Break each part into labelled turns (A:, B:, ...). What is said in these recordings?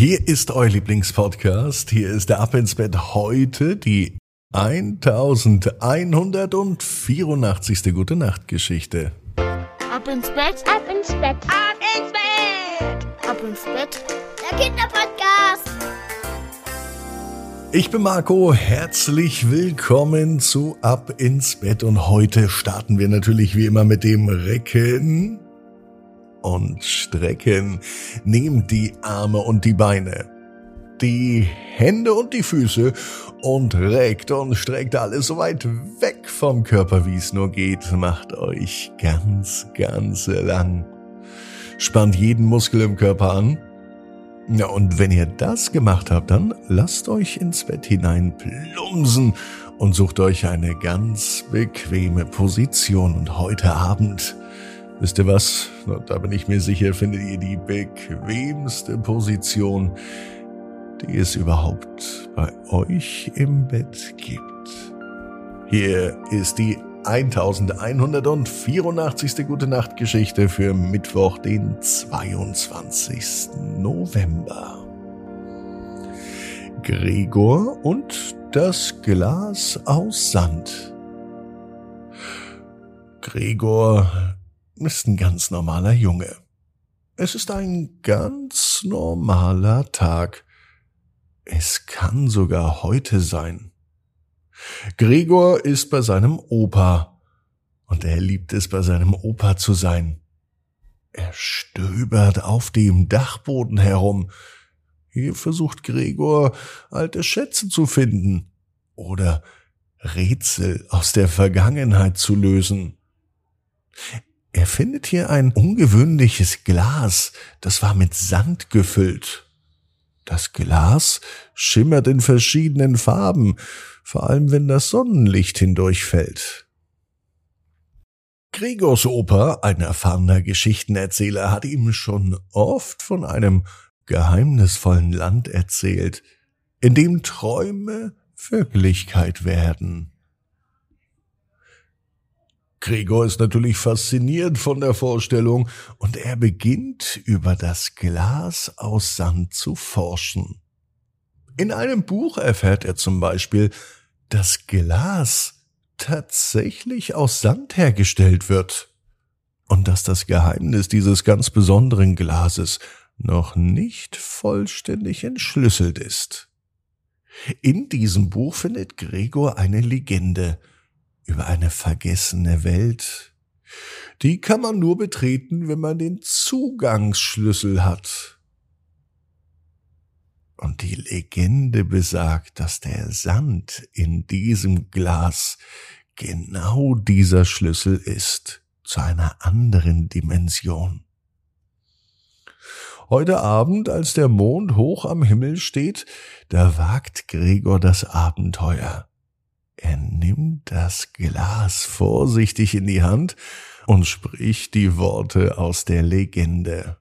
A: Hier ist euer Lieblingspodcast. Hier ist der Ab ins Bett heute die 1184. Gute Nacht Geschichte.
B: Ab ins Bett,
C: Ab ins Bett, ab ins Bett,
B: ab ins Bett.
C: der Kinderpodcast.
A: Ich bin Marco, herzlich willkommen zu Ab ins Bett und heute starten wir natürlich wie immer mit dem Recken und Strecken. Nehmt die Arme und die Beine, die Hände und die Füße und reckt und streckt alles so weit weg vom Körper, wie es nur geht. Macht euch ganz, ganz lang. Spannt jeden Muskel im Körper an. Ja, und wenn ihr das gemacht habt, dann lasst euch ins Bett hinein plumsen und sucht euch eine ganz bequeme Position. Und heute Abend, wisst ihr was? Da bin ich mir sicher, findet ihr die bequemste Position, die es überhaupt bei euch im Bett gibt. Hier ist die 1184. Gute Nacht Geschichte für Mittwoch, den 22. November. Gregor und das Glas aus Sand. Gregor ist ein ganz normaler Junge. Es ist ein ganz normaler Tag. Es kann sogar heute sein. Gregor ist bei seinem Opa und er liebt es, bei seinem Opa zu sein. Er stöbert auf dem Dachboden herum. Hier versucht Gregor, alte Schätze zu finden oder Rätsel aus der Vergangenheit zu lösen. Er findet hier ein ungewöhnliches Glas, das war mit Sand gefüllt. Das Glas schimmert in verschiedenen Farben, vor allem wenn das Sonnenlicht hindurchfällt. Gregors Opa, ein erfahrener Geschichtenerzähler, hat ihm schon oft von einem geheimnisvollen Land erzählt, in dem Träume Wirklichkeit werden. Gregor ist natürlich fasziniert von der Vorstellung und er beginnt über das Glas aus Sand zu forschen. In einem Buch erfährt er zum Beispiel, dass Glas tatsächlich aus Sand hergestellt wird und dass das Geheimnis dieses ganz besonderen Glases noch nicht vollständig entschlüsselt ist. In diesem Buch findet Gregor eine Legende über eine vergessene Welt. Die kann man nur betreten, wenn man den Zugangsschlüssel hat. Und die Legende besagt, dass der Sand in diesem Glas genau dieser Schlüssel ist zu einer anderen Dimension. Heute Abend, als der Mond hoch am Himmel steht, da wagt Gregor das Abenteuer. Er nimmt das Glas vorsichtig in die Hand und spricht die Worte aus der Legende.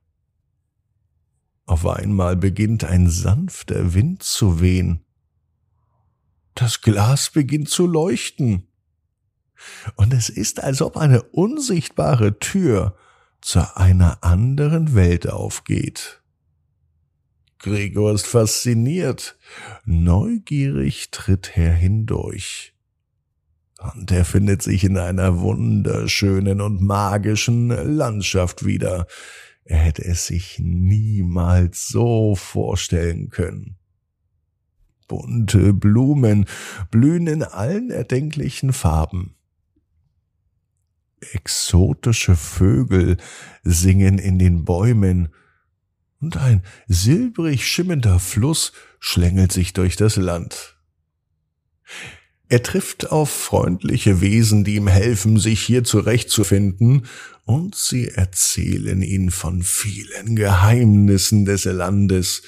A: Auf einmal beginnt ein sanfter Wind zu wehen. Das Glas beginnt zu leuchten. Und es ist, als ob eine unsichtbare Tür zu einer anderen Welt aufgeht. Gregor ist fasziniert. Neugierig tritt er hindurch. Und er findet sich in einer wunderschönen und magischen Landschaft wieder. Er hätte es sich niemals so vorstellen können. Bunte Blumen blühen in allen erdenklichen Farben. Exotische Vögel singen in den Bäumen, und ein silbrig schimmernder Fluss schlängelt sich durch das Land. Er trifft auf freundliche Wesen, die ihm helfen, sich hier zurechtzufinden, und sie erzählen ihn von vielen Geheimnissen des Landes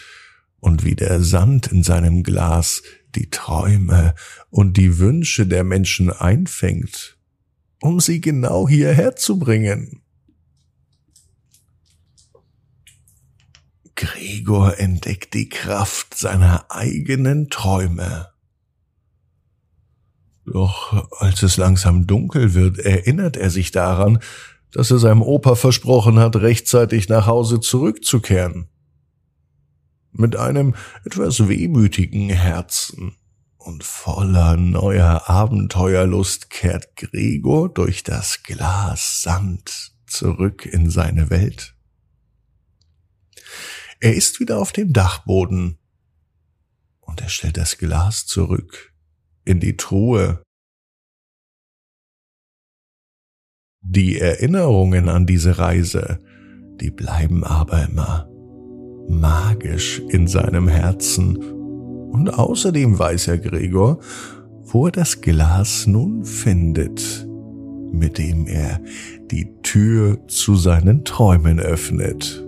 A: und wie der Sand in seinem Glas die Träume und die Wünsche der Menschen einfängt, um sie genau hierher zu bringen. Gregor entdeckt die Kraft seiner eigenen Träume. Doch als es langsam dunkel wird, erinnert er sich daran, dass er seinem Opa versprochen hat, rechtzeitig nach Hause zurückzukehren. Mit einem etwas wehmütigen Herzen und voller neuer Abenteuerlust kehrt Gregor durch das Glas Sand zurück in seine Welt. Er ist wieder auf dem Dachboden und er stellt das Glas zurück in die Truhe. Die Erinnerungen an diese Reise, die bleiben aber immer magisch in seinem Herzen. Und außerdem weiß er Gregor, wo er das Glas nun findet, mit dem er die Tür zu seinen Träumen öffnet.